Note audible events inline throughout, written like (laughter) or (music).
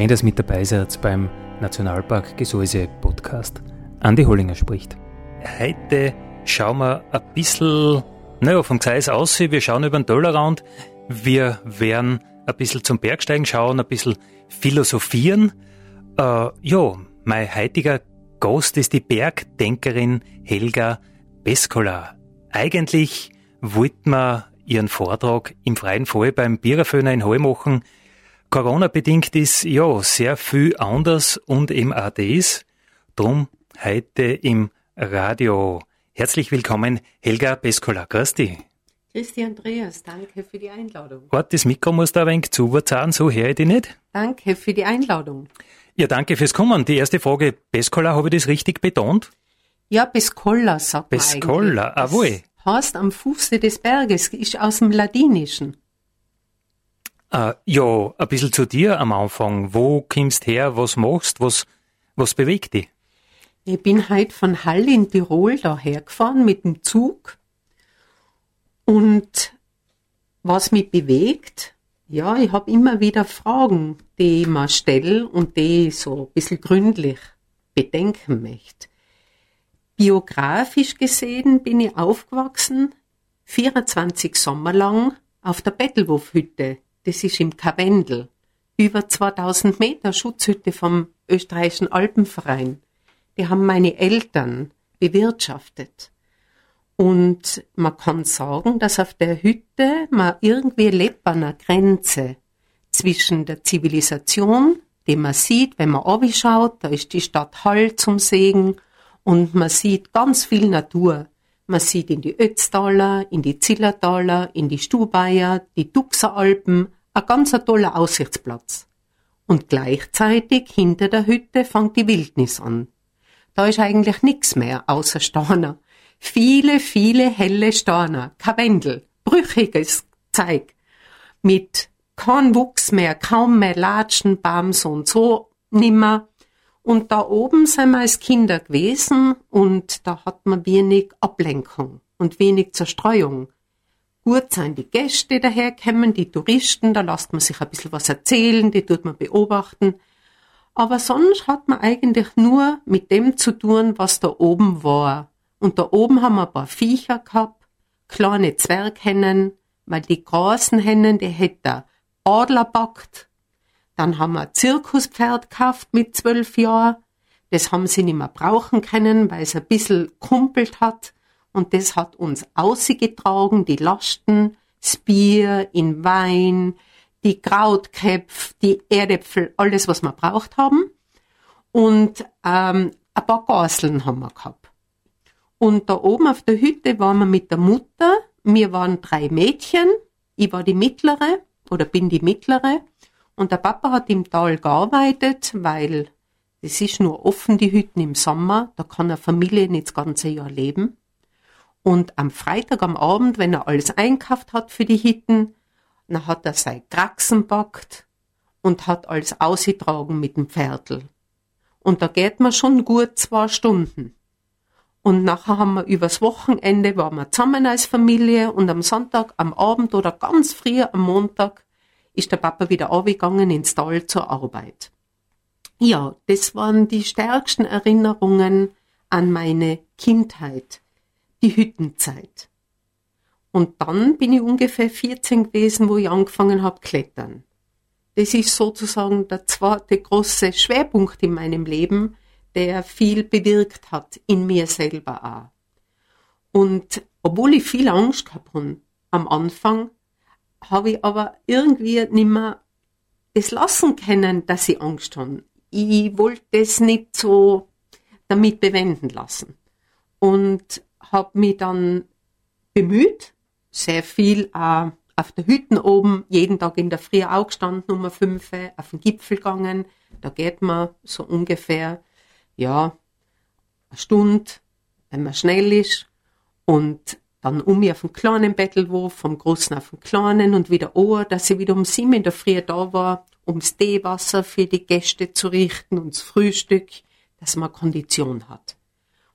Schön, dass mit dabei seid beim Nationalpark Gesäuse Podcast. Andi Hollinger spricht. Heute schauen wir ein bisschen, naja, vom Gseis aus, wir schauen über den Tellerrand. Wir werden ein bisschen zum Bergsteigen schauen, ein bisschen philosophieren. Äh, ja, mein heutiger Gast ist die Bergdenkerin Helga Beskola. Eigentlich wollten wir ihren Vortrag im freien Fall beim Biererföhner in Hall machen, Corona-bedingt ist ja sehr viel anders und im ADs. Drum heute im Radio. Herzlich willkommen, Helga Peskola. Grüß dich. Christi Andreas, danke für die Einladung. Warte, das Mikro muss da ein wenig zuverzahlen, so höre ich dich nicht. Danke für die Einladung. Ja, danke fürs Kommen. Die erste Frage, Peskola, habe ich das richtig betont? Ja, Peskola sagt Peskola, man Peskola, jawohl. Heißt am Fuße des Berges, ist aus dem Ladinischen. Äh, ja, ein bisschen zu dir am Anfang. Wo kommst her? Was machst? Was, was bewegt dich? Ich bin heute von Hall in Tirol daher gefahren mit dem Zug. Und was mich bewegt, ja, ich habe immer wieder Fragen, die ich mir stelle und die ich so ein bisschen gründlich bedenken möchte. Biografisch gesehen bin ich aufgewachsen, 24 Sommer lang auf der Bettelwurfhütte das ist im Karwendel, über 2000 Meter Schutzhütte vom österreichischen Alpenverein. Die haben meine Eltern bewirtschaftet. Und man kann sagen, dass auf der Hütte man irgendwie lebt an einer Grenze zwischen der Zivilisation, die man sieht, wenn man schaut, da ist die Stadt Hall zum Segen und man sieht ganz viel Natur. Man sieht in die Ötztaler, in die Zillertaler, in die Stubaier, die Duxer Alpen, ein ganz toller Aussichtsplatz. Und gleichzeitig hinter der Hütte fängt die Wildnis an. Da ist eigentlich nichts mehr außer Steiner. Viele, viele helle Steiner, Kavendel, brüchiges Zeug. Mit kein Wuchs mehr, kaum mehr Latschen, Bams und so nimmer. Und da oben sind wir als Kinder gewesen und da hat man wenig Ablenkung und wenig Zerstreuung. Gut sind die Gäste daherkommen, die Touristen, da lässt man sich ein bisschen was erzählen, die tut man beobachten. Aber sonst hat man eigentlich nur mit dem zu tun, was da oben war. Und da oben haben wir ein paar Viecher gehabt, kleine Zwerghennen, weil die großen Hennen, die hätte Adler backt. Dann haben wir ein Zirkuspferd gekauft mit zwölf Jahren. Das haben sie nicht mehr brauchen können, weil es ein bisschen kumpelt hat und das hat uns ausgetragen, die Lasten, das Bier in Wein, die Krautköpfe, die Erdäpfel, alles, was wir braucht haben. Und ähm, ein paar Gaseln haben wir gehabt. Und da oben auf der Hütte waren wir mit der Mutter. Wir waren drei Mädchen. Ich war die mittlere oder bin die mittlere. Und der Papa hat im Tal gearbeitet, weil es ist nur offen, die Hütten im Sommer. Da kann eine Familie nicht das ganze Jahr leben. Und am Freitag am Abend, wenn er alles einkauft hat für die Hitten, dann hat er sein Kraxen backt und hat alles ausgetragen mit dem Pferdl. Und da geht man schon gut zwei Stunden. Und nachher haben wir übers Wochenende waren wir zusammen als Familie und am Sonntag, am Abend oder ganz früh am Montag ist der Papa wieder aufgegangen ins Tal zur Arbeit. Ja, das waren die stärksten Erinnerungen an meine Kindheit die Hüttenzeit. Und dann bin ich ungefähr 14 gewesen, wo ich angefangen habe klettern. Das ist sozusagen der zweite große Schwerpunkt in meinem Leben, der viel bewirkt hat, in mir selber auch. Und obwohl ich viel Angst gehabt habe am Anfang, habe ich aber irgendwie nicht mehr es lassen können, dass ich Angst habe. ich wollte es nicht so damit bewenden lassen. Und habe mich dann bemüht, sehr viel äh, auf der Hütten oben, jeden Tag in der Früh auch gestanden, Nummer 5, auf den Gipfel gegangen. Da geht man so ungefähr, ja, eine Stunde, wenn man schnell ist. Und dann um mich auf den kleinen Bettelwurf, vom großen auf den kleinen und wieder ohr, dass ich wieder um sieben in der Früh da war, ums Teewasser für die Gäste zu richten und das Frühstück, dass man Kondition hat.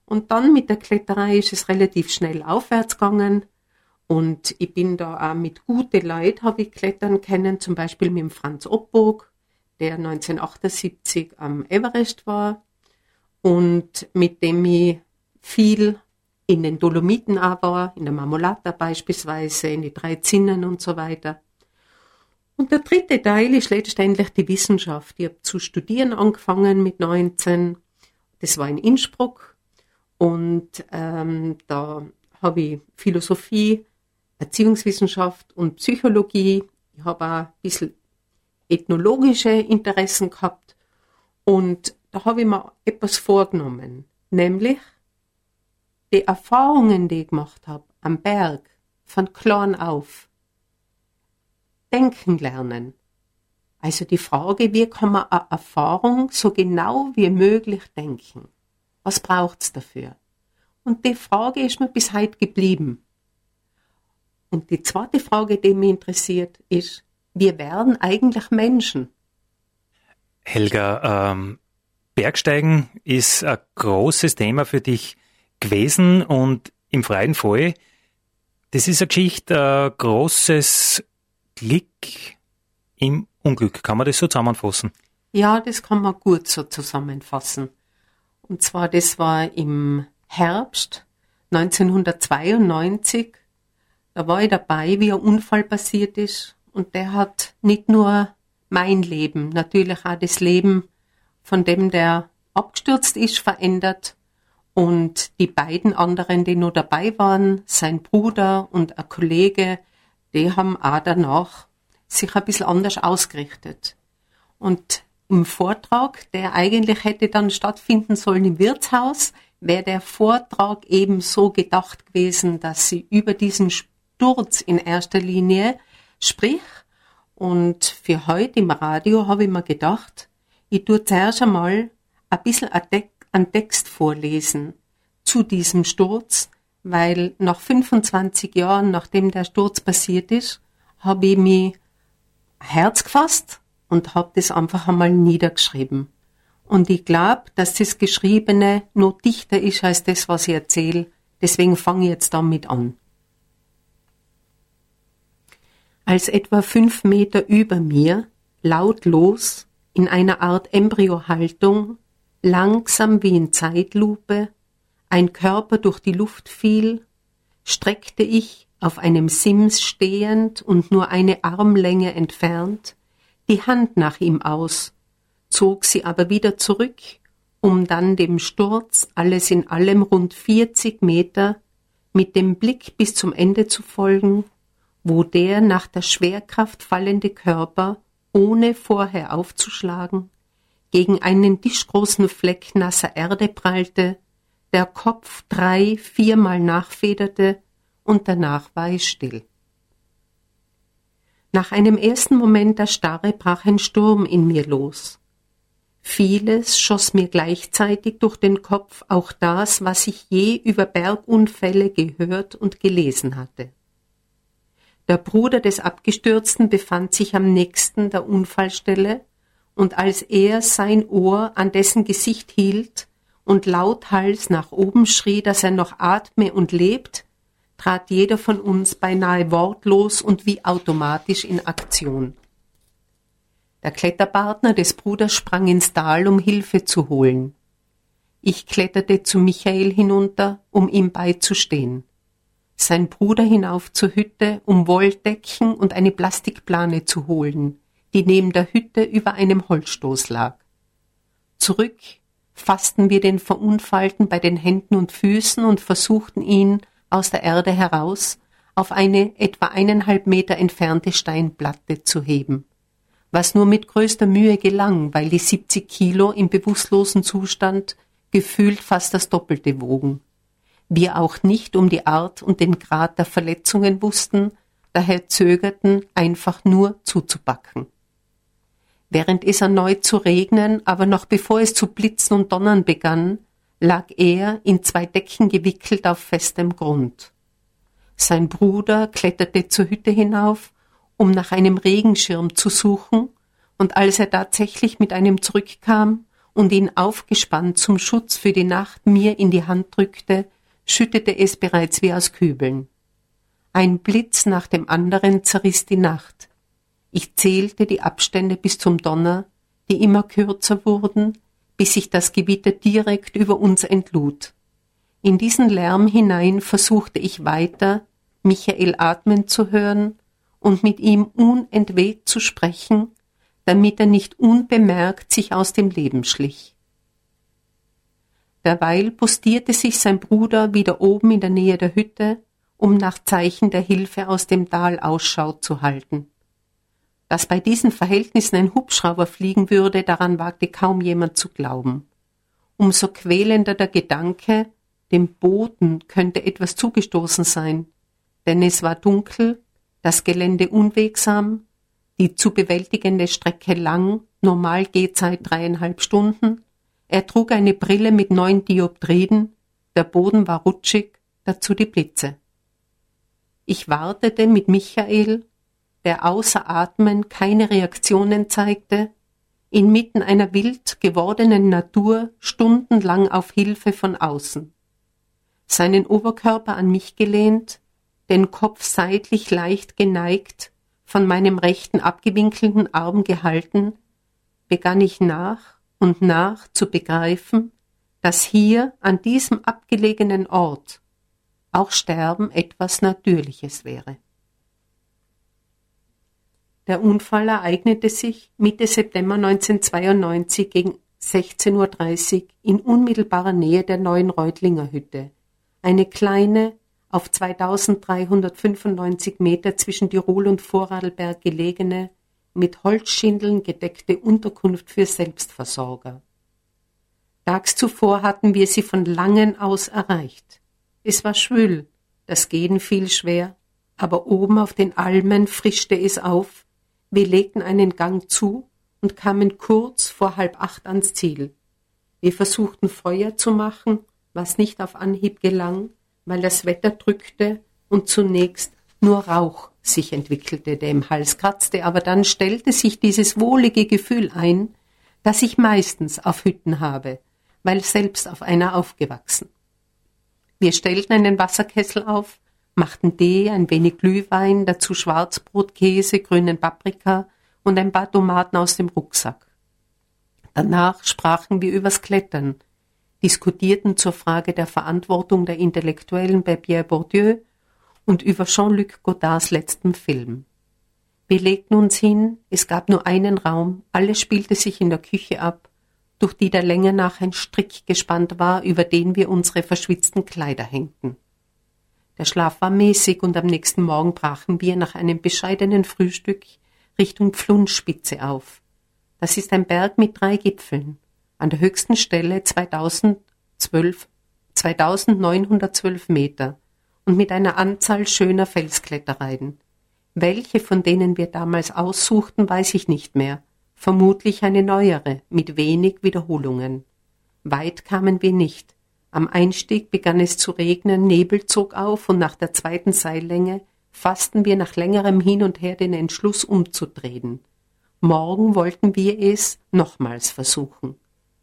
Und dann mit der Kletterei ist es relativ schnell aufwärts gegangen. Und ich bin da auch mit guten Leuten habe ich klettern kennen, zum Beispiel mit dem Franz Oppog, der 1978 am Everest war und mit dem ich viel in den Dolomiten war, in der Marmolata beispielsweise, in die drei Zinnen und so weiter. Und der dritte Teil ist letztendlich die Wissenschaft. Ich habe zu studieren angefangen mit 19. Das war in Innsbruck. Und ähm, da habe ich Philosophie, Erziehungswissenschaft und Psychologie. Ich habe auch ein bisschen ethnologische Interessen gehabt. Und da habe ich mir etwas vorgenommen, nämlich die Erfahrungen, die ich gemacht habe am Berg, von klein auf, denken lernen. Also die Frage, wie kann man eine Erfahrung so genau wie möglich denken? Was braucht's dafür? Und die Frage ist mir bis heute geblieben. Und die zweite Frage, die mich interessiert, ist, wir werden eigentlich Menschen. Helga, ähm, Bergsteigen ist ein großes Thema für dich gewesen und im freien Fall, das ist eine Geschichte, ein großes Glück im Unglück. Kann man das so zusammenfassen? Ja, das kann man gut so zusammenfassen. Und zwar, das war im Herbst 1992. Da war ich dabei, wie ein Unfall passiert ist. Und der hat nicht nur mein Leben, natürlich auch das Leben von dem, der abgestürzt ist, verändert, und die beiden anderen, die nur dabei waren, sein Bruder und ein Kollege, die haben auch danach sich ein bisschen anders ausgerichtet. Und im Vortrag, der eigentlich hätte dann stattfinden sollen im Wirtshaus, wäre der Vortrag eben so gedacht gewesen, dass sie über diesen Sturz in erster Linie sprich. Und für heute im Radio habe ich mir gedacht, ich tue zuerst einmal ein bisschen ein einen Text vorlesen zu diesem Sturz, weil nach 25 Jahren, nachdem der Sturz passiert ist, habe ich mich Herz gefasst und habe das einfach einmal niedergeschrieben. Und ich glaube, dass das Geschriebene noch dichter ist als das, was ich erzähle. Deswegen fange ich jetzt damit an. Als etwa fünf Meter über mir, lautlos, in einer Art Embryohaltung, langsam wie in Zeitlupe, ein Körper durch die Luft fiel, streckte ich, auf einem Sims stehend und nur eine Armlänge entfernt, die Hand nach ihm aus, zog sie aber wieder zurück, um dann dem Sturz alles in allem rund vierzig Meter mit dem Blick bis zum Ende zu folgen, wo der nach der Schwerkraft fallende Körper, ohne vorher aufzuschlagen, gegen einen tischgroßen Fleck nasser Erde prallte, der Kopf drei, viermal nachfederte und danach war es still. Nach einem ersten Moment der Starre brach ein Sturm in mir los. Vieles schoss mir gleichzeitig durch den Kopf, auch das, was ich je über Bergunfälle gehört und gelesen hatte. Der Bruder des Abgestürzten befand sich am nächsten der Unfallstelle und als er sein Ohr an dessen Gesicht hielt und lauthals nach oben schrie, dass er noch atme und lebt, trat jeder von uns beinahe wortlos und wie automatisch in Aktion. Der Kletterpartner des Bruders sprang ins Tal, um Hilfe zu holen. Ich kletterte zu Michael hinunter, um ihm beizustehen. Sein Bruder hinauf zur Hütte, um Wolldecken und eine Plastikplane zu holen die neben der Hütte über einem Holzstoß lag. Zurück fassten wir den Verunfallten bei den Händen und Füßen und versuchten ihn aus der Erde heraus auf eine etwa eineinhalb Meter entfernte Steinplatte zu heben, was nur mit größter Mühe gelang, weil die 70 Kilo im bewusstlosen Zustand gefühlt fast das Doppelte wogen. Wir auch nicht um die Art und den Grad der Verletzungen wussten, daher zögerten, einfach nur zuzupacken. Während es erneut zu regnen, aber noch bevor es zu blitzen und donnern begann, lag er in zwei Decken gewickelt auf festem Grund. Sein Bruder kletterte zur Hütte hinauf, um nach einem Regenschirm zu suchen, und als er tatsächlich mit einem zurückkam und ihn aufgespannt zum Schutz für die Nacht mir in die Hand drückte, schüttete es bereits wie aus Kübeln. Ein Blitz nach dem anderen zerriss die Nacht. Ich zählte die Abstände bis zum Donner, die immer kürzer wurden, bis sich das Gewitter direkt über uns entlud. In diesen Lärm hinein versuchte ich weiter, Michael atmen zu hören und mit ihm unentwegt zu sprechen, damit er nicht unbemerkt sich aus dem Leben schlich. Derweil postierte sich sein Bruder wieder oben in der Nähe der Hütte, um nach Zeichen der Hilfe aus dem Tal Ausschau zu halten. Dass bei diesen Verhältnissen ein Hubschrauber fliegen würde, daran wagte kaum jemand zu glauben. Umso quälender der Gedanke, dem Boden könnte etwas zugestoßen sein, denn es war dunkel, das Gelände unwegsam, die zu bewältigende Strecke lang, normal Gehzeit dreieinhalb Stunden. Er trug eine Brille mit neun Dioptriden, der Boden war rutschig, dazu die Blitze. Ich wartete mit Michael, der außer Atmen keine Reaktionen zeigte, inmitten einer wild gewordenen Natur stundenlang auf Hilfe von außen. Seinen Oberkörper an mich gelehnt, den Kopf seitlich leicht geneigt, von meinem rechten abgewinkelten Arm gehalten, begann ich nach und nach zu begreifen, dass hier an diesem abgelegenen Ort auch Sterben etwas Natürliches wäre. Der Unfall ereignete sich Mitte September 1992 gegen 16.30 Uhr in unmittelbarer Nähe der neuen Reutlinger Hütte, eine kleine, auf 2395 Meter zwischen Tirol und Vorarlberg gelegene, mit Holzschindeln gedeckte Unterkunft für Selbstversorger. Tags zuvor hatten wir sie von Langen aus erreicht. Es war schwül, das Gehen fiel schwer, aber oben auf den Almen frischte es auf, wir legten einen Gang zu und kamen kurz vor halb acht ans Ziel. Wir versuchten Feuer zu machen, was nicht auf Anhieb gelang, weil das Wetter drückte und zunächst nur Rauch sich entwickelte, der im Hals kratzte, aber dann stellte sich dieses wohlige Gefühl ein, das ich meistens auf Hütten habe, weil selbst auf einer aufgewachsen. Wir stellten einen Wasserkessel auf, machten Tee, ein wenig Glühwein, dazu Schwarzbrot, Käse, grünen Paprika und ein paar Tomaten aus dem Rucksack. Danach sprachen wir übers Klettern, diskutierten zur Frage der Verantwortung der Intellektuellen bei Pierre Bourdieu und über Jean-Luc Godards letzten Film. Wir legten uns hin, es gab nur einen Raum, alles spielte sich in der Küche ab, durch die der Länge nach ein Strick gespannt war, über den wir unsere verschwitzten Kleider hängten. Der Schlaf war mäßig und am nächsten Morgen brachen wir nach einem bescheidenen Frühstück Richtung Pflundspitze auf. Das ist ein Berg mit drei Gipfeln an der höchsten Stelle 2012, 2912 Meter und mit einer Anzahl schöner Felsklettereien. Welche von denen wir damals aussuchten, weiß ich nicht mehr. Vermutlich eine neuere, mit wenig Wiederholungen. Weit kamen wir nicht. Am Einstieg begann es zu regnen, Nebel zog auf und nach der zweiten Seillänge fassten wir nach längerem Hin und Her den Entschluss umzudrehen. Morgen wollten wir es nochmals versuchen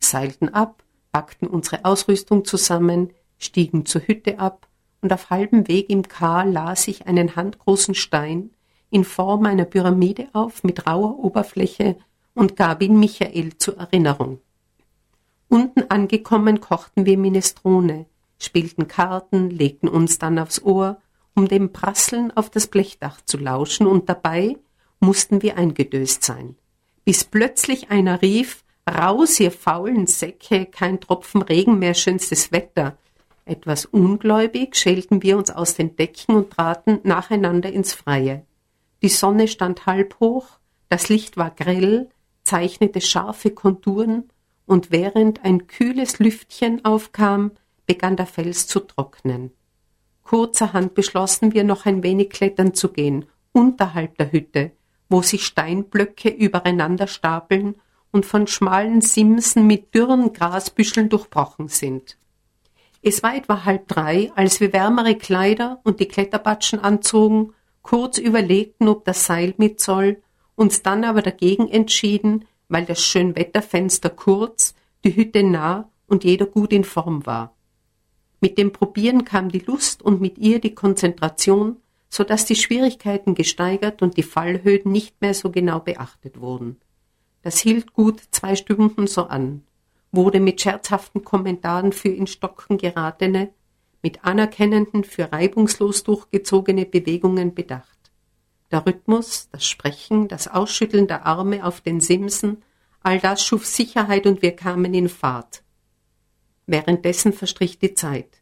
seilten ab, packten unsere Ausrüstung zusammen, stiegen zur Hütte ab, und auf halbem Weg im Kar las ich einen handgroßen Stein in Form einer Pyramide auf mit rauer Oberfläche und gab ihn Michael zur Erinnerung. Unten angekommen kochten wir Minestrone, spielten Karten, legten uns dann aufs Ohr, um dem Prasseln auf das Blechdach zu lauschen, und dabei mussten wir eingedöst sein, bis plötzlich einer rief, Raus, ihr faulen Säcke, kein Tropfen Regen mehr, schönstes Wetter. Etwas ungläubig schälten wir uns aus den Decken und traten nacheinander ins Freie. Die Sonne stand halb hoch, Das Licht war grell, zeichnete scharfe Konturen, und während ein kühles Lüftchen aufkam, begann der Fels zu trocknen. Kurzerhand beschlossen wir noch ein wenig klettern zu gehen, unterhalb der Hütte, wo sich Steinblöcke übereinander stapeln und von schmalen Simsen mit dürren Grasbüscheln durchbrochen sind. Es war etwa halb drei, als wir wärmere Kleider und die Kletterbatschen anzogen, kurz überlegten, ob das Seil mit soll, uns dann aber dagegen entschieden, weil das Schönwetterfenster kurz, die Hütte nah und jeder gut in Form war. Mit dem Probieren kam die Lust und mit ihr die Konzentration, so dass die Schwierigkeiten gesteigert und die Fallhöhen nicht mehr so genau beachtet wurden. Das hielt gut zwei Stunden so an, wurde mit scherzhaften Kommentaren für in Stocken geratene, mit anerkennenden für reibungslos durchgezogene Bewegungen bedacht. Der Rhythmus, das Sprechen, das Ausschütteln der Arme auf den Simsen, all das schuf Sicherheit und wir kamen in Fahrt. Währenddessen verstrich die Zeit.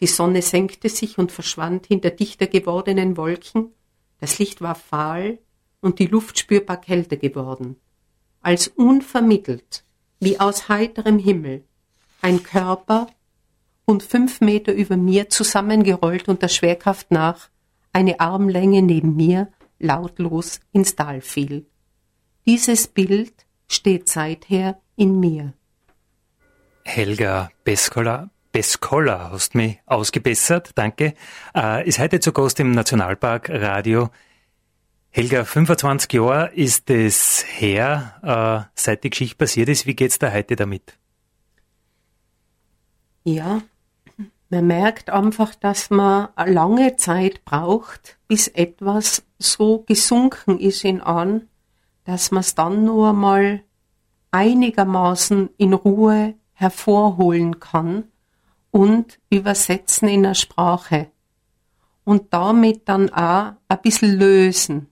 Die Sonne senkte sich und verschwand hinter dichter gewordenen Wolken, das Licht war fahl und die Luft spürbar kälter geworden. Als unvermittelt, wie aus heiterem Himmel, ein Körper und fünf Meter über mir zusammengerollt unter Schwerkraft nach, eine Armlänge neben mir, lautlos ins Tal fiel. Dieses Bild steht seither in mir. Helga Beskola, Beskola hast mich ausgebessert, danke, äh, ist heute zu Gast im Nationalpark Radio. Helga, 25 Jahre ist es her, äh, seit die Geschichte passiert ist. Wie geht's da heute damit? Ja, man merkt einfach, dass man lange Zeit braucht, bis etwas so gesunken ist in an, dass man es dann nur mal einigermaßen in Ruhe hervorholen kann und übersetzen in der Sprache und damit dann auch ein bisschen lösen,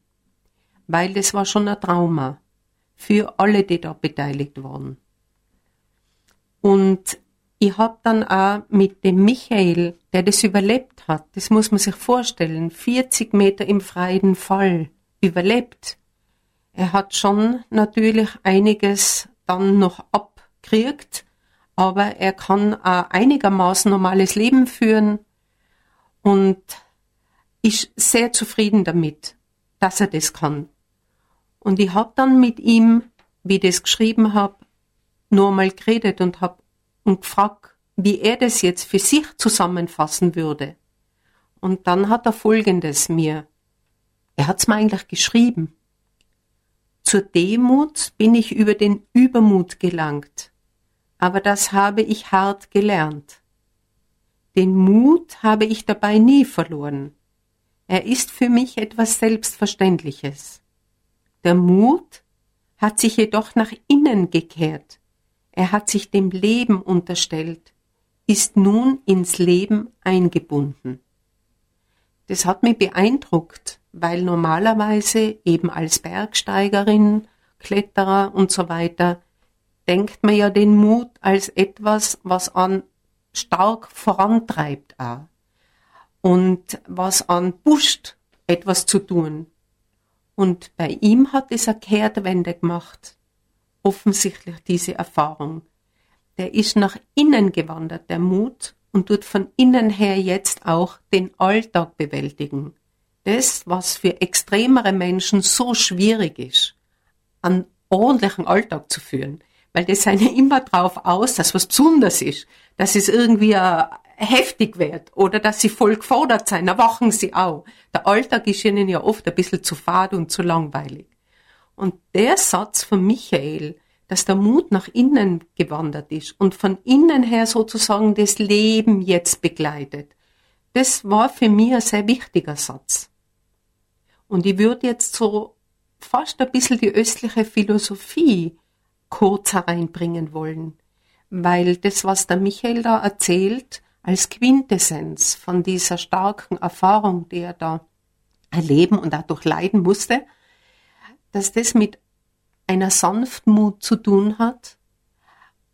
weil das war schon ein Trauma für alle, die da beteiligt waren. Und ich hab dann auch mit dem Michael, der das überlebt hat, das muss man sich vorstellen, 40 Meter im freien Fall überlebt. Er hat schon natürlich einiges dann noch abkriegt, aber er kann auch einigermaßen normales Leben führen und ist sehr zufrieden damit, dass er das kann. Und ich hab dann mit ihm, wie ich das geschrieben hab, nur mal geredet und hab und gefragt, wie er das jetzt für sich zusammenfassen würde. Und dann hat er Folgendes mir, er hat's mir eigentlich geschrieben. Zur Demut bin ich über den Übermut gelangt, aber das habe ich hart gelernt. Den Mut habe ich dabei nie verloren. Er ist für mich etwas Selbstverständliches. Der Mut hat sich jedoch nach innen gekehrt er hat sich dem Leben unterstellt, ist nun ins Leben eingebunden. Das hat mich beeindruckt, weil normalerweise eben als Bergsteigerin, Kletterer und so weiter denkt man ja den Mut als etwas, was an stark vorantreibt auch. und was an pusht, etwas zu tun. Und bei ihm hat es eine Kehrtwende gemacht offensichtlich diese Erfahrung. Der ist nach innen gewandert, der Mut, und tut von innen her jetzt auch den Alltag bewältigen. Das, was für extremere Menschen so schwierig ist, einen ordentlichen Alltag zu führen. Weil das seien ja immer drauf aus, dass was Besonderes ist, dass es irgendwie äh, heftig wird oder dass sie voll gefordert sein, da wachen sie auch. Der Alltag ist ihnen ja oft ein bisschen zu fad und zu langweilig. Und der Satz von Michael, dass der Mut nach innen gewandert ist und von innen her sozusagen das Leben jetzt begleitet, das war für mich ein sehr wichtiger Satz. Und ich würde jetzt so fast ein bisschen die östliche Philosophie kurz hereinbringen wollen, weil das, was der Michael da erzählt, als Quintessenz von dieser starken Erfahrung, die er da erleben und dadurch leiden musste, dass das mit einer Sanftmut zu tun hat.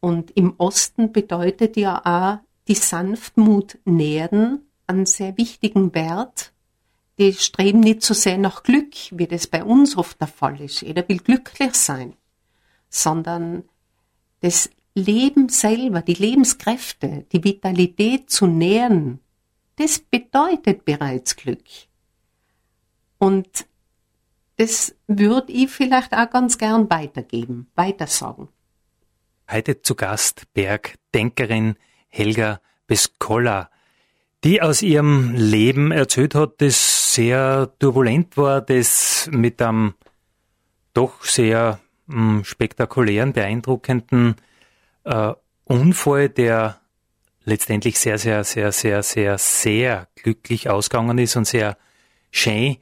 Und im Osten bedeutet ja auch die Sanftmut nähren, einen sehr wichtigen Wert, die streben nicht so sehr nach Glück, wie das bei uns oft der Fall ist. Jeder will glücklich sein, sondern das Leben selber, die Lebenskräfte, die Vitalität zu nähren, das bedeutet bereits Glück. Und das würde ich vielleicht auch ganz gern weitergeben, weitersagen. Heute zu Gast Bergdenkerin Helga Beskolla, die aus ihrem Leben erzählt hat, das sehr turbulent war, das mit einem doch sehr hm, spektakulären, beeindruckenden äh, Unfall, der letztendlich sehr, sehr, sehr, sehr, sehr, sehr glücklich ausgegangen ist und sehr schön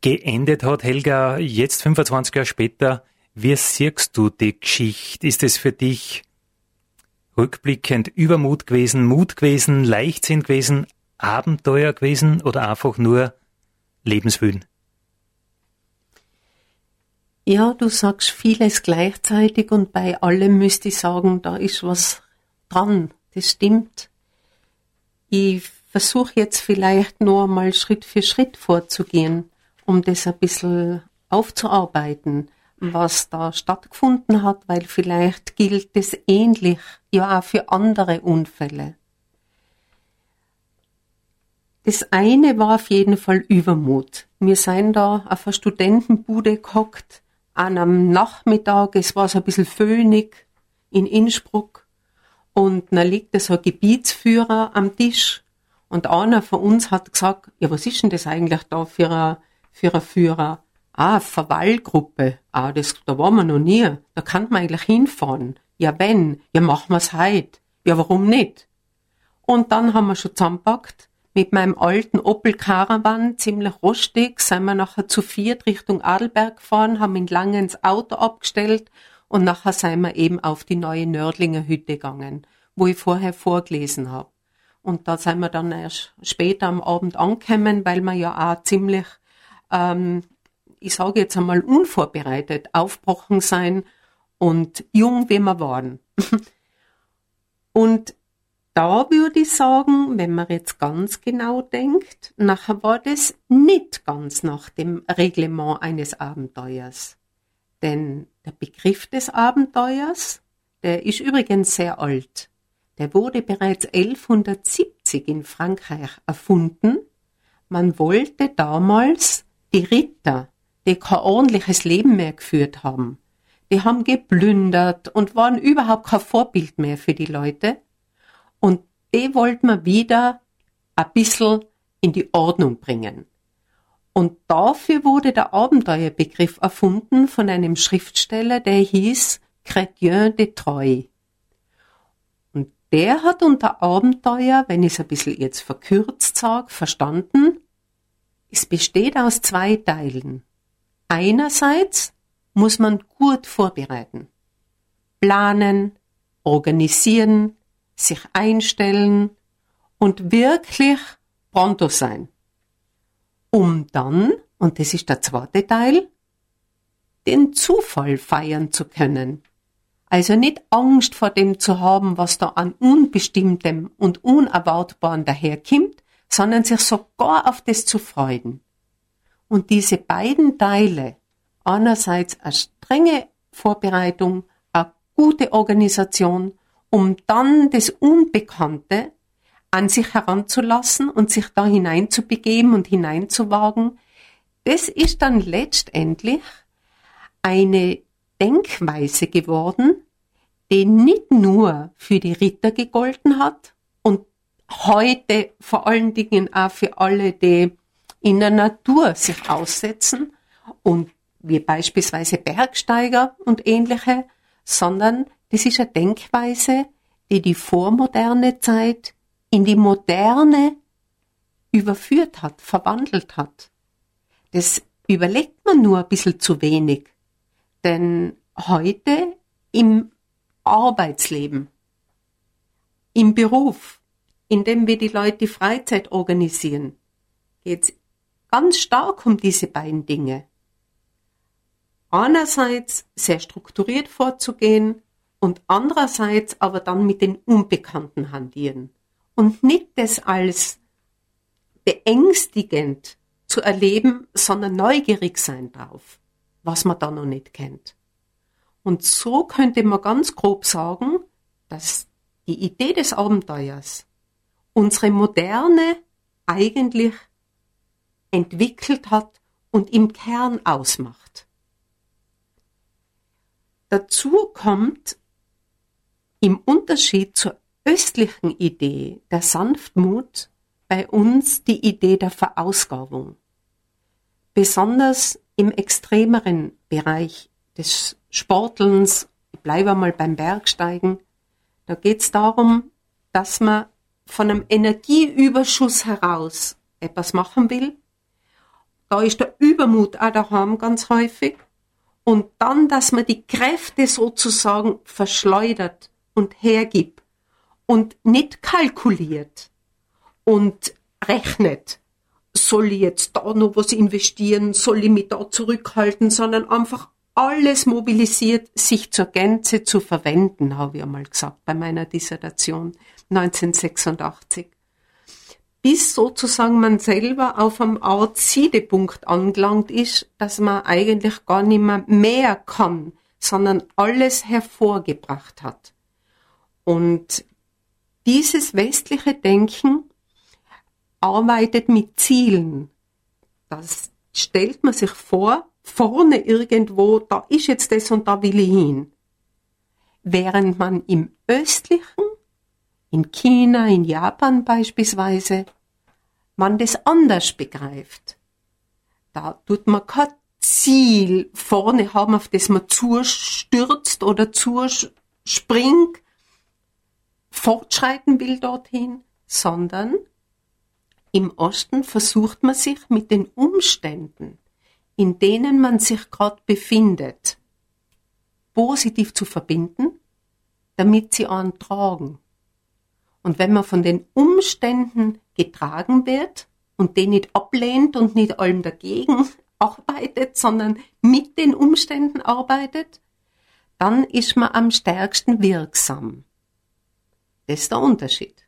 geendet hat. Helga, jetzt 25 Jahre später, wie siehst du die Geschichte? Ist es für dich rückblickend Übermut gewesen, Mut gewesen, Leichtsinn gewesen, Abenteuer gewesen oder einfach nur Lebenswillen? Ja, du sagst vieles gleichzeitig und bei allem müsste ich sagen, da ist was dran. Das stimmt. Ich versuche jetzt vielleicht nur mal Schritt für Schritt vorzugehen, um das ein bisschen aufzuarbeiten, was da stattgefunden hat, weil vielleicht gilt es ähnlich ja auch für andere Unfälle. Das eine war auf jeden Fall Übermut. Wir seien da auf einer Studentenbude gehockt, an einem Nachmittag, es war so ein bisschen föhnig in Innsbruck und da liegt so ein Gebietsführer am Tisch und einer von uns hat gesagt, ja, was ist denn das eigentlich da für ein, für ein Führer? Ah, Verwallgruppe. Ah, das, da waren wir noch nie. Da kann man eigentlich hinfahren. Ja, wenn. Ja, machen wir's heute. Ja, warum nicht? Und dann haben wir schon zusammengepackt mit meinem alten Opel Caravan, ziemlich rostig, sind wir nachher zu viert Richtung Adelberg gefahren, haben ihn lange ins Auto abgestellt und nachher sind wir eben auf die neue Nördlinger Hütte gegangen, wo ich vorher vorgelesen habe. Und da sind wir dann erst später am Abend angekommen, weil wir ja auch ziemlich, ähm, ich sage jetzt einmal, unvorbereitet aufbrochen sein und jung wie wir waren. (laughs) und da würde ich sagen, wenn man jetzt ganz genau denkt, nachher war das nicht ganz nach dem Reglement eines Abenteuers. Denn der Begriff des Abenteuers, der ist übrigens sehr alt. Der wurde bereits 1170 in Frankreich erfunden. Man wollte damals die Ritter, die kein ordentliches Leben mehr geführt haben, die haben geplündert und waren überhaupt kein Vorbild mehr für die Leute. Und die wollten wir wieder ein bisschen in die Ordnung bringen. Und dafür wurde der Abenteuerbegriff erfunden von einem Schriftsteller, der hieß Chrétien de Troyes. Und der hat unter Abenteuer, wenn ich es ein bisschen jetzt verkürzt sage, verstanden, es besteht aus zwei Teilen. Einerseits muss man gut vorbereiten, planen, organisieren, sich einstellen und wirklich pronto sein. Um dann, und das ist der zweite Teil, den Zufall feiern zu können. Also nicht Angst vor dem zu haben, was da an Unbestimmtem und Unerwartbaren daherkommt, sondern sich sogar auf das zu freuen. Und diese beiden Teile, einerseits eine strenge Vorbereitung, eine gute Organisation um dann das Unbekannte an sich heranzulassen und sich da hineinzubegeben und hineinzuwagen, das ist dann letztendlich eine Denkweise geworden, die nicht nur für die Ritter gegolten hat heute vor allen Dingen auch für alle, die in der Natur sich aussetzen und wie beispielsweise Bergsteiger und ähnliche, sondern das ist eine Denkweise, die die vormoderne Zeit in die moderne überführt hat, verwandelt hat. Das überlegt man nur ein bisschen zu wenig. Denn heute im Arbeitsleben, im Beruf, in dem wir die Leute die Freizeit organisieren, geht es ganz stark um diese beiden Dinge. Einerseits sehr strukturiert vorzugehen, und andererseits aber dann mit den Unbekannten hantieren und nicht das als beängstigend zu erleben, sondern neugierig sein drauf, was man da noch nicht kennt. Und so könnte man ganz grob sagen, dass die Idee des Abenteuers unsere Moderne eigentlich entwickelt hat und im Kern ausmacht. Dazu kommt im Unterschied zur östlichen Idee der Sanftmut bei uns die Idee der Verausgabung. Besonders im extremeren Bereich des Sportelns, ich bleibe mal beim Bergsteigen, da geht es darum, dass man von einem Energieüberschuss heraus etwas machen will. Da ist der Übermut auch daheim ganz häufig. Und dann, dass man die Kräfte sozusagen verschleudert und hergibt und nicht kalkuliert und rechnet, soll ich jetzt da noch was investieren, soll ich mich da zurückhalten, sondern einfach alles mobilisiert, sich zur Gänze zu verwenden, habe ich einmal gesagt bei meiner Dissertation 1986. Bis sozusagen man selber auf einem Art Siedepunkt angelangt ist, dass man eigentlich gar nicht mehr mehr kann, sondern alles hervorgebracht hat. Und dieses westliche Denken arbeitet mit Zielen. Das stellt man sich vor, vorne irgendwo, da ist jetzt das und da will ich hin. Während man im östlichen, in China, in Japan beispielsweise, man das anders begreift. Da tut man kein Ziel vorne haben, auf das man zustürzt oder zuspringt, fortschreiten will dorthin, sondern im Osten versucht man sich mit den Umständen, in denen man sich gerade befindet, positiv zu verbinden, damit sie einen tragen. Und wenn man von den Umständen getragen wird und den nicht ablehnt und nicht allem dagegen (laughs) arbeitet, sondern mit den Umständen arbeitet, dann ist man am stärksten wirksam. Das ist der Unterschied.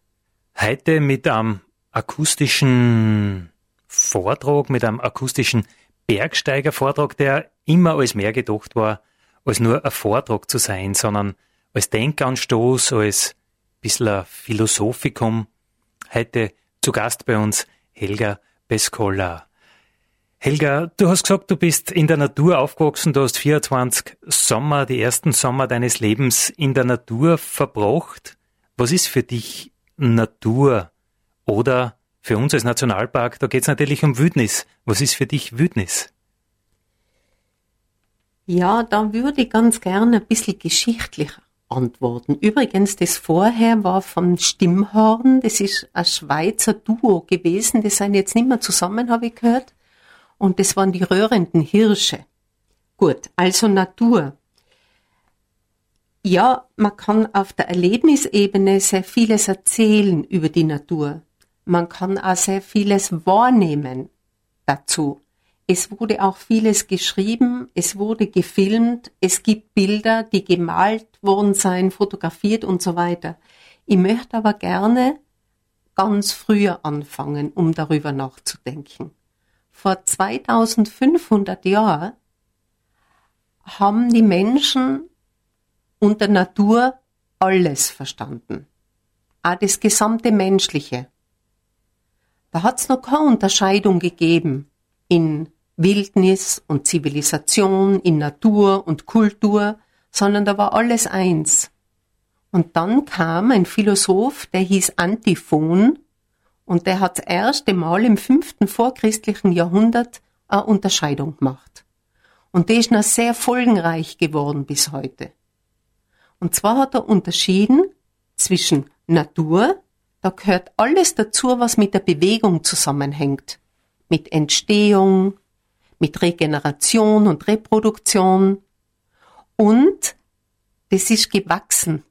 Heute mit einem akustischen Vortrag, mit einem akustischen Bergsteigervortrag, der immer als mehr gedacht war, als nur ein Vortrag zu sein, sondern als Denkanstoß, als bisschen Philosophikum. Heute zu Gast bei uns Helga Pescola. Helga, du hast gesagt, du bist in der Natur aufgewachsen, du hast 24 Sommer, die ersten Sommer deines Lebens in der Natur verbracht. Was ist für dich Natur? Oder für uns als Nationalpark, da geht es natürlich um Wildnis. Was ist für dich Wildnis? Ja, da würde ich ganz gerne ein bisschen geschichtlich antworten. Übrigens, das vorher war von Stimmhorn, das ist ein Schweizer Duo gewesen, die sind jetzt nicht mehr zusammen, habe ich gehört. Und das waren die röhrenden Hirsche. Gut, also Natur. Ja, man kann auf der Erlebnisebene sehr vieles erzählen über die Natur. Man kann auch sehr vieles wahrnehmen dazu. Es wurde auch vieles geschrieben, es wurde gefilmt, es gibt Bilder, die gemalt worden sein, fotografiert und so weiter. Ich möchte aber gerne ganz früher anfangen, um darüber nachzudenken. Vor 2500 Jahren haben die Menschen unter Natur alles verstanden. Auch das gesamte Menschliche. Da hat's noch keine Unterscheidung gegeben in Wildnis und Zivilisation, in Natur und Kultur, sondern da war alles eins. Und dann kam ein Philosoph, der hieß Antiphon, und der hat das erste Mal im fünften vorchristlichen Jahrhundert eine Unterscheidung gemacht. Und die ist noch sehr folgenreich geworden bis heute. Und zwar hat er unterschieden zwischen Natur, da gehört alles dazu, was mit der Bewegung zusammenhängt. Mit Entstehung, mit Regeneration und Reproduktion. Und das ist gewachsen.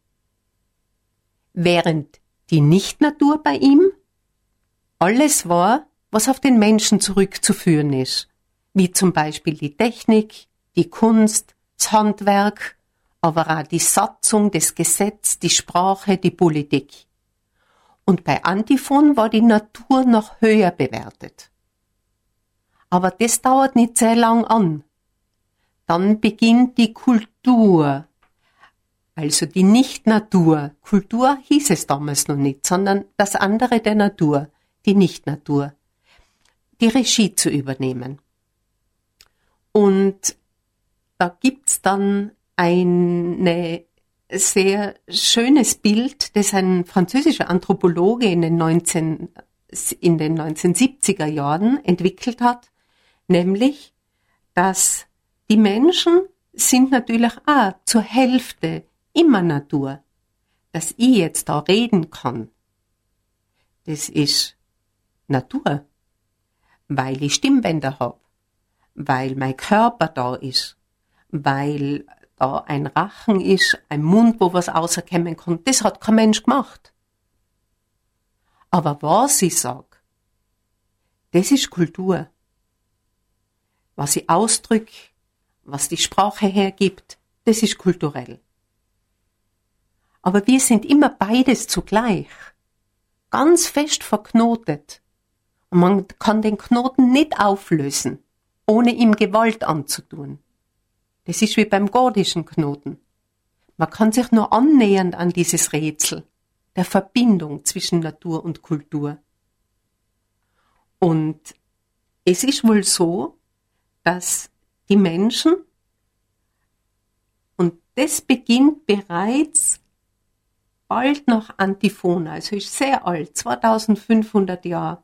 Während die Nicht-Natur bei ihm alles war, was auf den Menschen zurückzuführen ist, wie zum Beispiel die Technik, die Kunst, das Handwerk, aber auch die Satzung, das Gesetz, die Sprache, die Politik. Und bei Antiphon war die Natur noch höher bewertet. Aber das dauert nicht sehr lang an. Dann beginnt die Kultur, also die Nicht-Natur. Kultur hieß es damals noch nicht, sondern das andere der Natur, die Nicht-Natur, die Regie zu übernehmen. Und da gibt's dann eine sehr schönes Bild, das ein französischer Anthropologe in den, 19, in den 1970er Jahren entwickelt hat, nämlich, dass die Menschen sind natürlich auch zur Hälfte immer Natur. Dass ich jetzt da reden kann, das ist Natur, weil ich Stimmbänder hab, weil mein Körper da ist, weil da ein Rachen ist, ein Mund, wo was rauskommen kann. Das hat kein Mensch gemacht. Aber was ich sag, das ist Kultur. Was ich ausdrück, was die Sprache hergibt, das ist kulturell. Aber wir sind immer beides zugleich. Ganz fest verknotet. Und man kann den Knoten nicht auflösen, ohne ihm Gewalt anzutun. Das ist wie beim gordischen Knoten. Man kann sich nur annähernd an dieses Rätsel der Verbindung zwischen Natur und Kultur. Und es ist wohl so, dass die Menschen, und das beginnt bereits bald nach Antiphon, also ist sehr alt, 2500 Jahre,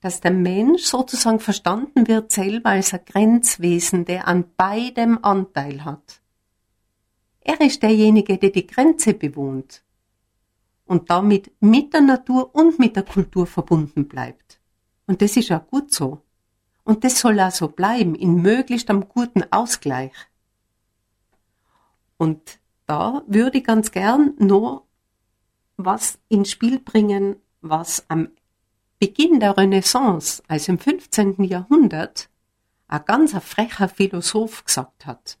dass der Mensch sozusagen verstanden wird selber als ein Grenzwesen, der an beidem Anteil hat. Er ist derjenige, der die Grenze bewohnt und damit mit der Natur und mit der Kultur verbunden bleibt. Und das ist auch gut so. Und das soll auch so bleiben, in möglichst einem guten Ausgleich. Und da würde ich ganz gern nur was ins Spiel bringen, was am Beginn der Renaissance, also im 15. Jahrhundert, ein ganz frecher Philosoph gesagt hat.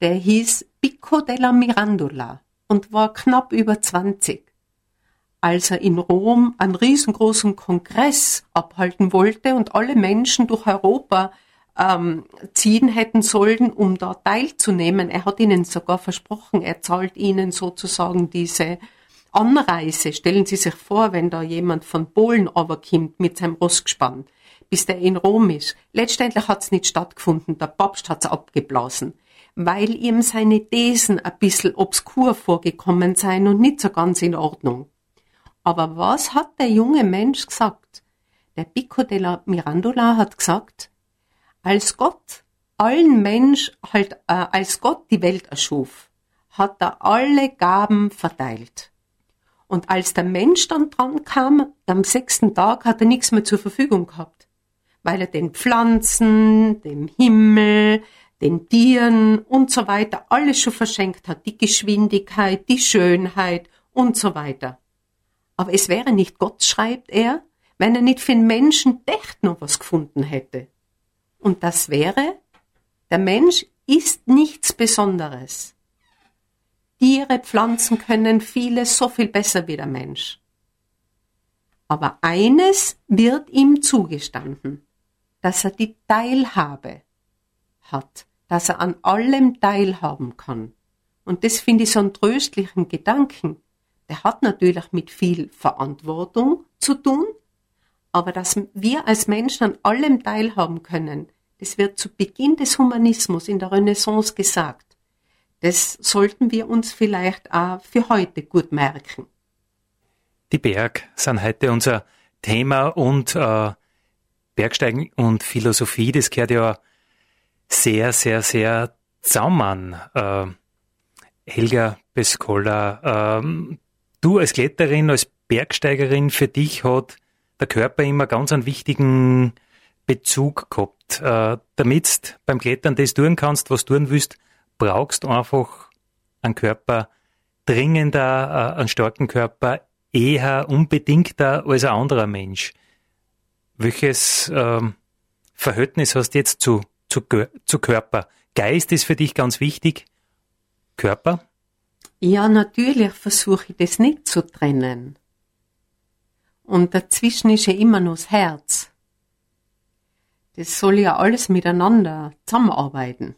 Der hieß Pico della Mirandola und war knapp über 20. Als er in Rom einen riesengroßen Kongress abhalten wollte und alle Menschen durch Europa ähm, ziehen hätten sollen, um da teilzunehmen. Er hat ihnen sogar versprochen, er zahlt ihnen sozusagen diese Anreise, stellen Sie sich vor, wenn da jemand von Polen overkommt mit seinem Rossgespann, bis der in Rom ist. Letztendlich hat's nicht stattgefunden, der Papst hat's abgeblasen, weil ihm seine Thesen ein bisschen obskur vorgekommen seien und nicht so ganz in Ordnung. Aber was hat der junge Mensch gesagt? Der Pico della Mirandola hat gesagt, als Gott allen Mensch halt äh, als Gott die Welt erschuf, hat er alle Gaben verteilt. Und als der Mensch dann dran kam, am sechsten Tag hat er nichts mehr zur Verfügung gehabt, weil er den Pflanzen, dem Himmel, den Tieren und so weiter alles schon verschenkt hat, die Geschwindigkeit, die Schönheit und so weiter. Aber es wäre nicht Gott, schreibt er, wenn er nicht für den Menschen echt noch was gefunden hätte. Und das wäre, der Mensch ist nichts Besonderes. Tiere, Pflanzen können vieles so viel besser wie der Mensch. Aber eines wird ihm zugestanden, dass er die Teilhabe hat, dass er an allem teilhaben kann. Und das finde ich so einen tröstlichen Gedanken. Der hat natürlich mit viel Verantwortung zu tun, aber dass wir als Menschen an allem teilhaben können, das wird zu Beginn des Humanismus in der Renaissance gesagt. Das sollten wir uns vielleicht auch für heute gut merken. Die Berg sind heute unser Thema und äh, Bergsteigen und Philosophie, das gehört ja sehr, sehr, sehr zusammen. Äh, Helga Pescola, äh, du als Kletterin, als Bergsteigerin, für dich hat der Körper immer ganz einen wichtigen Bezug gehabt. Äh, damit beim Klettern das tun kannst, was du tun willst, brauchst einfach einen Körper dringender, äh, einen starken Körper eher unbedingter als ein anderer Mensch. Welches ähm, Verhältnis hast du jetzt zu, zu, zu Körper? Geist ist für dich ganz wichtig. Körper? Ja, natürlich versuche ich das nicht zu trennen. Und dazwischen ist ja immer noch das Herz. Das soll ja alles miteinander zusammenarbeiten.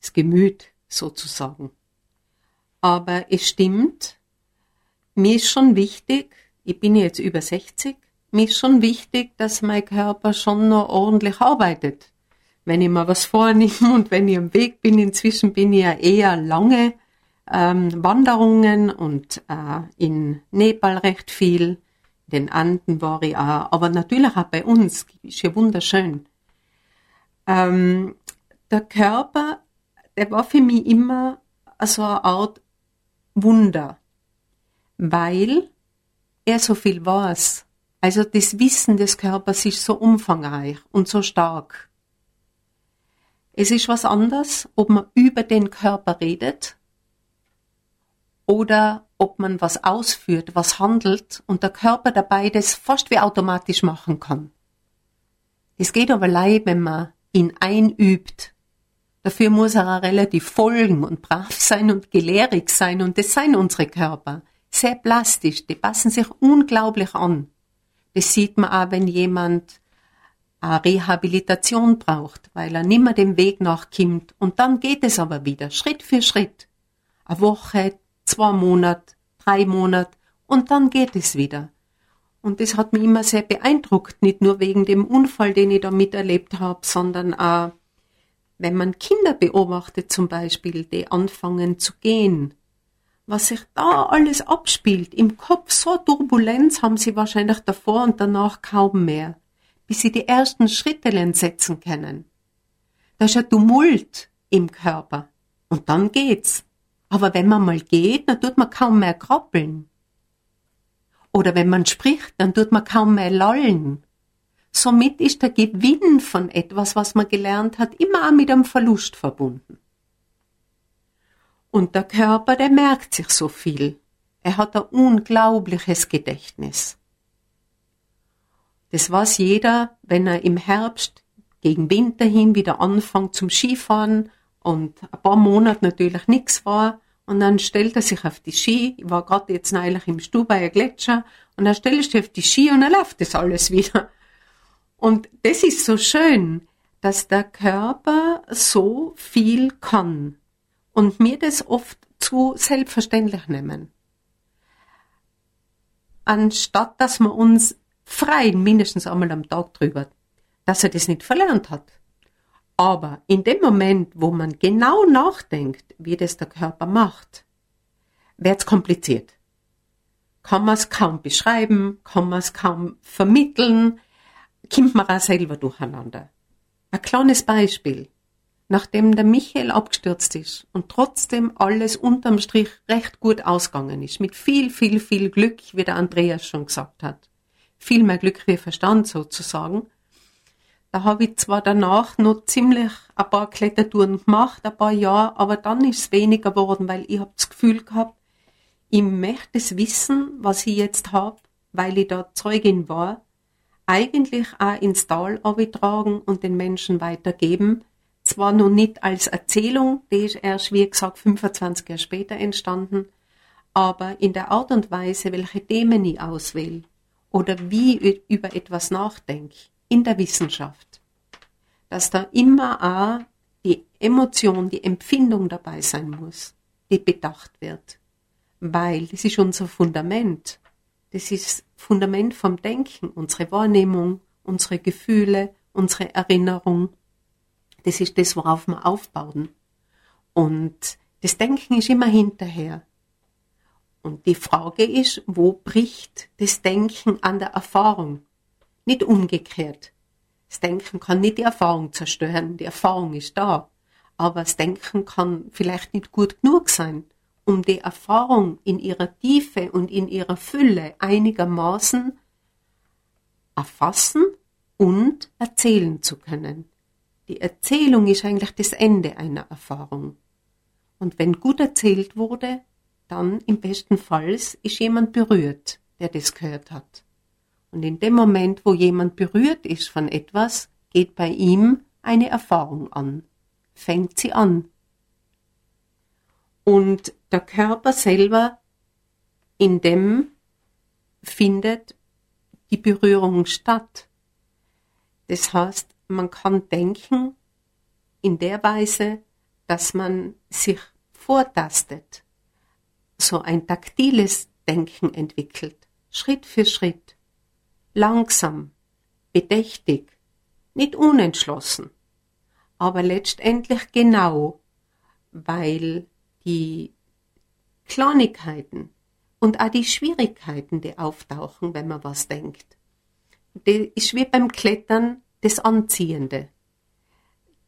Das Gemüt sozusagen. Aber es stimmt, mir ist schon wichtig, ich bin jetzt über 60, mir ist schon wichtig, dass mein Körper schon noch ordentlich arbeitet. Wenn ich mal was vornehme und wenn ich am Weg bin, inzwischen bin ich ja eher lange ähm, Wanderungen und äh, in Nepal recht viel, in den Anden war ich auch, aber natürlich auch bei uns, ist ja wunderschön. Ähm, der Körper, der war für mich immer so eine Art Wunder, weil er so viel weiß. Also das Wissen des Körpers ist so umfangreich und so stark. Es ist was anderes, ob man über den Körper redet oder ob man was ausführt, was handelt und der Körper dabei das fast wie automatisch machen kann. Es geht aber leid, wenn man ihn einübt. Dafür muss er auch relativ folgen und brav sein und gelehrig sein und das seien unsere Körper. Sehr plastisch, die passen sich unglaublich an. Das sieht man auch, wenn jemand eine Rehabilitation braucht, weil er nimmer dem Weg nachkommt und dann geht es aber wieder, Schritt für Schritt. Eine Woche, zwei Monate, drei Monate und dann geht es wieder. Und das hat mich immer sehr beeindruckt, nicht nur wegen dem Unfall, den ich da miterlebt habe, sondern auch, wenn man Kinder beobachtet zum Beispiel, die anfangen zu gehen, was sich da alles abspielt, im Kopf so Turbulenz haben sie wahrscheinlich davor und danach kaum mehr, bis sie die ersten Schritte setzen können. Da ist ein Tumult im Körper und dann geht's. Aber wenn man mal geht, dann tut man kaum mehr krabbeln. Oder wenn man spricht, dann tut man kaum mehr lallen. Somit ist der Gewinn von etwas, was man gelernt hat, immer auch mit einem Verlust verbunden. Und der Körper, der merkt sich so viel. Er hat ein unglaubliches Gedächtnis. Das weiß jeder, wenn er im Herbst gegen Winter hin wieder anfängt zum Skifahren und ein paar Monate natürlich nichts war. Und dann stellt er sich auf die Ski. Ich war gerade jetzt neulich im Stubaier Gletscher und dann stellt er sich auf die Ski und dann läuft das alles wieder. Und das ist so schön, dass der Körper so viel kann und mir das oft zu selbstverständlich nehmen. Anstatt dass wir uns freien mindestens einmal am Tag drüber, dass er das nicht verlernt hat. Aber in dem Moment, wo man genau nachdenkt, wie das der Körper macht, wird's kompliziert. Kann man es kaum beschreiben, kann man es kaum vermitteln, kommt man auch selber durcheinander. Ein kleines Beispiel. Nachdem der Michael abgestürzt ist und trotzdem alles unterm Strich recht gut ausgegangen ist, mit viel, viel, viel Glück, wie der Andreas schon gesagt hat. Viel mehr Glück wie Verstand sozusagen, da habe ich zwar danach noch ziemlich ein paar Klettertouren gemacht, ein paar Jahre, aber dann ist es weniger geworden, weil ich habe das Gefühl gehabt, ich möchte das Wissen, was ich jetzt habe, weil ich da Zeugin war, eigentlich auch ins Tal tragen und den Menschen weitergeben. Zwar noch nicht als Erzählung, die ist erst, wie gesagt, 25 Jahre später entstanden, aber in der Art und Weise, welche Themen ich auswähle oder wie ich über etwas nachdenke in der Wissenschaft, dass da immer auch die Emotion, die Empfindung dabei sein muss, die bedacht wird. Weil das ist unser Fundament. Das ist Fundament vom Denken, unsere Wahrnehmung, unsere Gefühle, unsere Erinnerung. Das ist das, worauf wir aufbauen. Und das Denken ist immer hinterher. Und die Frage ist, wo bricht das Denken an der Erfahrung? Nicht umgekehrt. Das Denken kann nicht die Erfahrung zerstören, die Erfahrung ist da. Aber das Denken kann vielleicht nicht gut genug sein, um die Erfahrung in ihrer Tiefe und in ihrer Fülle einigermaßen erfassen und erzählen zu können. Die Erzählung ist eigentlich das Ende einer Erfahrung. Und wenn gut erzählt wurde, dann im besten Fall ist jemand berührt, der das gehört hat. Und in dem Moment, wo jemand berührt ist von etwas, geht bei ihm eine Erfahrung an, fängt sie an. Und der Körper selber, in dem findet die Berührung statt. Das heißt, man kann denken in der Weise, dass man sich vortastet, so ein taktiles Denken entwickelt, Schritt für Schritt, langsam, bedächtig, nicht unentschlossen, aber letztendlich genau, weil die Kleinigkeiten und auch die Schwierigkeiten, die auftauchen, wenn man was denkt, das ist wie beim Klettern das Anziehende.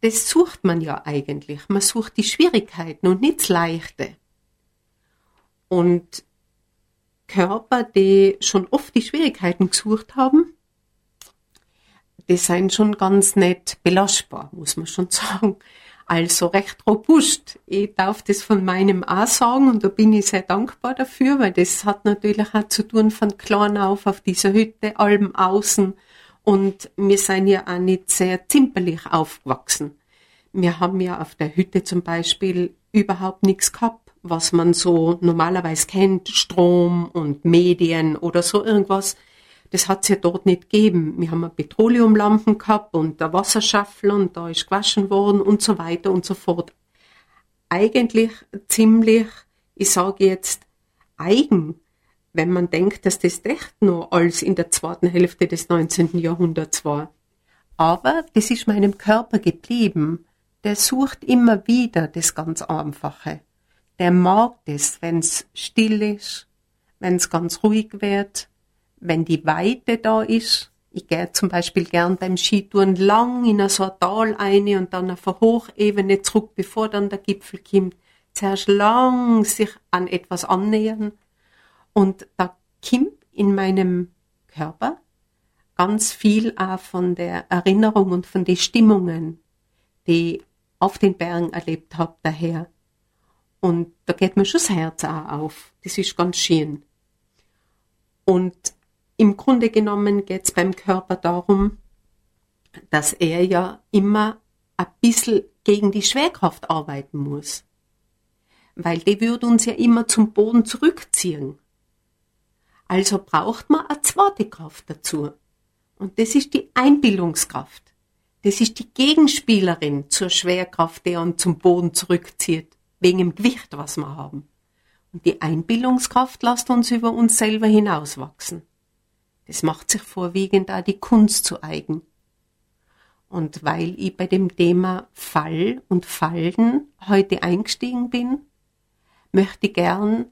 Das sucht man ja eigentlich. Man sucht die Schwierigkeiten und nicht das Leichte. Und Körper, die schon oft die Schwierigkeiten gesucht haben, die sind schon ganz nett belastbar, muss man schon (laughs) sagen. Also recht robust. Ich darf das von meinem auch sagen und da bin ich sehr dankbar dafür, weil das hat natürlich auch zu tun von klein auf auf dieser Hütte, allem außen und wir sind ja auch nicht sehr zimperlich aufgewachsen. Wir haben ja auf der Hütte zum Beispiel überhaupt nichts gehabt, was man so normalerweise kennt, Strom und Medien oder so irgendwas. Das hat's ja dort nicht gegeben. Wir haben Petroleumlampen gehabt und der Wasserschaffel und da ist gewaschen worden und so weiter und so fort. Eigentlich ziemlich, ich sage jetzt, eigen wenn man denkt, dass das echt noch als in der zweiten Hälfte des 19. Jahrhunderts war. Aber das ist meinem Körper geblieben. Der sucht immer wieder das ganz Einfache. Der mag das, wenn's still ist, wenn's ganz ruhig wird, wenn die Weite da ist. Ich gehe zum Beispiel gern beim Skitouren lang in so ein Tal eine und dann auf eine Hochebene zurück, bevor dann der Gipfel kommt. Zuerst lang sich an etwas annähern und da kommt in meinem Körper ganz viel auch von der Erinnerung und von den Stimmungen, die ich auf den Bergen erlebt habe, daher. Und da geht mir schon das Herz auch auf. Das ist ganz schön. Und im Grunde genommen geht es beim Körper darum, dass er ja immer ein bisschen gegen die Schwerkraft arbeiten muss. Weil die würde uns ja immer zum Boden zurückziehen. Also braucht man eine zweite Kraft dazu. Und das ist die Einbildungskraft. Das ist die Gegenspielerin zur Schwerkraft, die uns zum Boden zurückzieht, wegen dem Gewicht, was wir haben. Und die Einbildungskraft lässt uns über uns selber hinauswachsen. Das macht sich vorwiegend auch die Kunst zu eigen. Und weil ich bei dem Thema Fall und Fallen heute eingestiegen bin, möchte ich gern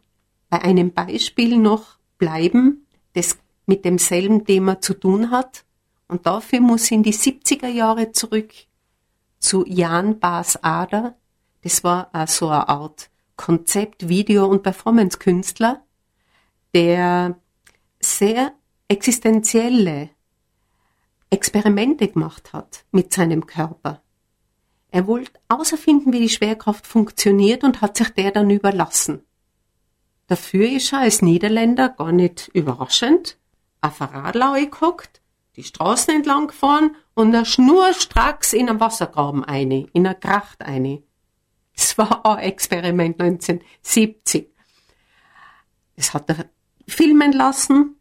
bei einem Beispiel noch bleiben, das mit demselben Thema zu tun hat. Und dafür muss ich in die 70er Jahre zurück zu Jan Bas Ader. Das war so eine Art Konzept, Video- und Performance-Künstler, der sehr existenzielle Experimente gemacht hat mit seinem Körper. Er wollte außerfinden, wie die Schwerkraft funktioniert und hat sich der dann überlassen. Dafür ist er als Niederländer gar nicht überraschend auf ein Radlau gehockt, die Straßen entlang gefahren und er schnurstracks in einen Wassergraben eine, in eine Kracht eine. Das war ein Experiment 1970. Das hat er filmen lassen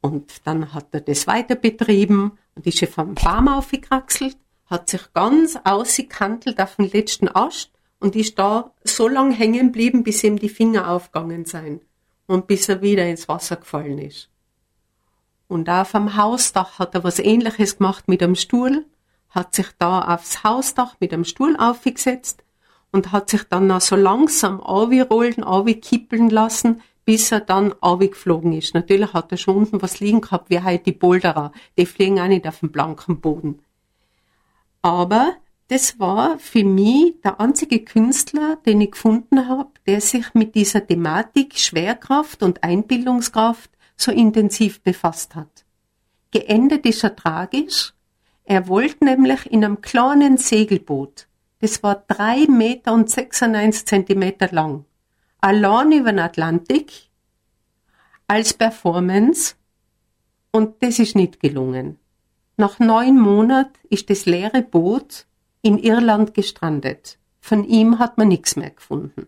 und dann hat er das weiter betrieben und ist vom Baum aufgekraxelt, hat sich ganz ausgekantelt auf den letzten Ast und ist da so lang hängen geblieben, bis ihm die Finger aufgegangen sind und bis er wieder ins Wasser gefallen ist. Und auf dem Hausdach hat er was ähnliches gemacht mit einem Stuhl, hat sich da aufs Hausdach mit einem Stuhl aufgesetzt und hat sich dann noch so langsam und kippeln lassen, bis er dann geflogen ist. Natürlich hat er schon unten was liegen gehabt, wie halt die Boulderer. Die fliegen auch nicht auf dem blanken Boden. Aber das war für mich der einzige Künstler, den ich gefunden habe, der sich mit dieser Thematik Schwerkraft und Einbildungskraft so intensiv befasst hat. Geendet ist er tragisch. Er wollte nämlich in einem kleinen Segelboot, das war drei Meter und 96 Zentimeter lang, allein über den Atlantik, als Performance, und das ist nicht gelungen. Nach neun Monaten ist das leere Boot in Irland gestrandet. Von ihm hat man nichts mehr gefunden.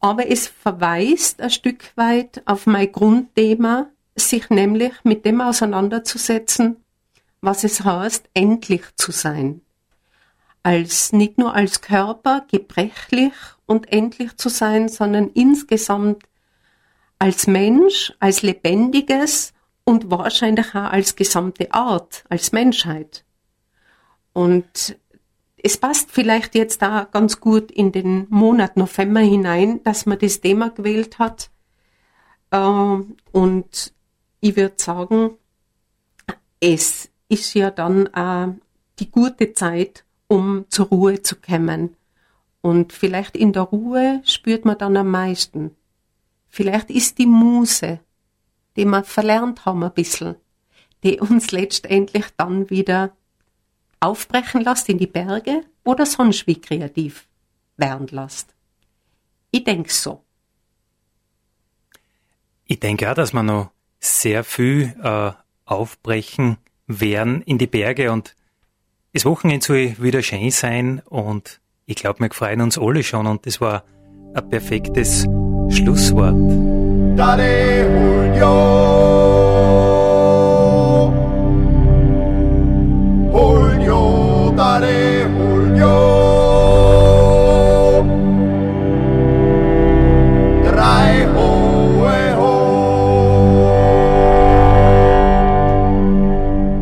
Aber es verweist ein Stück weit auf mein Grundthema, sich nämlich mit dem auseinanderzusetzen, was es heißt, endlich zu sein. Als, nicht nur als Körper gebrechlich und endlich zu sein, sondern insgesamt als Mensch, als Lebendiges und wahrscheinlich auch als gesamte Art, als Menschheit. Und es passt vielleicht jetzt da ganz gut in den Monat November hinein, dass man das Thema gewählt hat. Ähm, und ich würde sagen, es ist ja dann auch die gute Zeit, um zur Ruhe zu kommen. Und vielleicht in der Ruhe spürt man dann am meisten. Vielleicht ist die Muse, die wir verlernt haben ein bisschen, die uns letztendlich dann wieder aufbrechen lässt in die Berge oder sonst wie kreativ werden lässt. Ich denke so. Ich denke auch, dass wir noch sehr viel äh, aufbrechen werden in die Berge und das Wochenende soll wieder schön sein und ich glaube, wir freuen uns alle schon und das war ein perfektes Schlusswort. Daddy,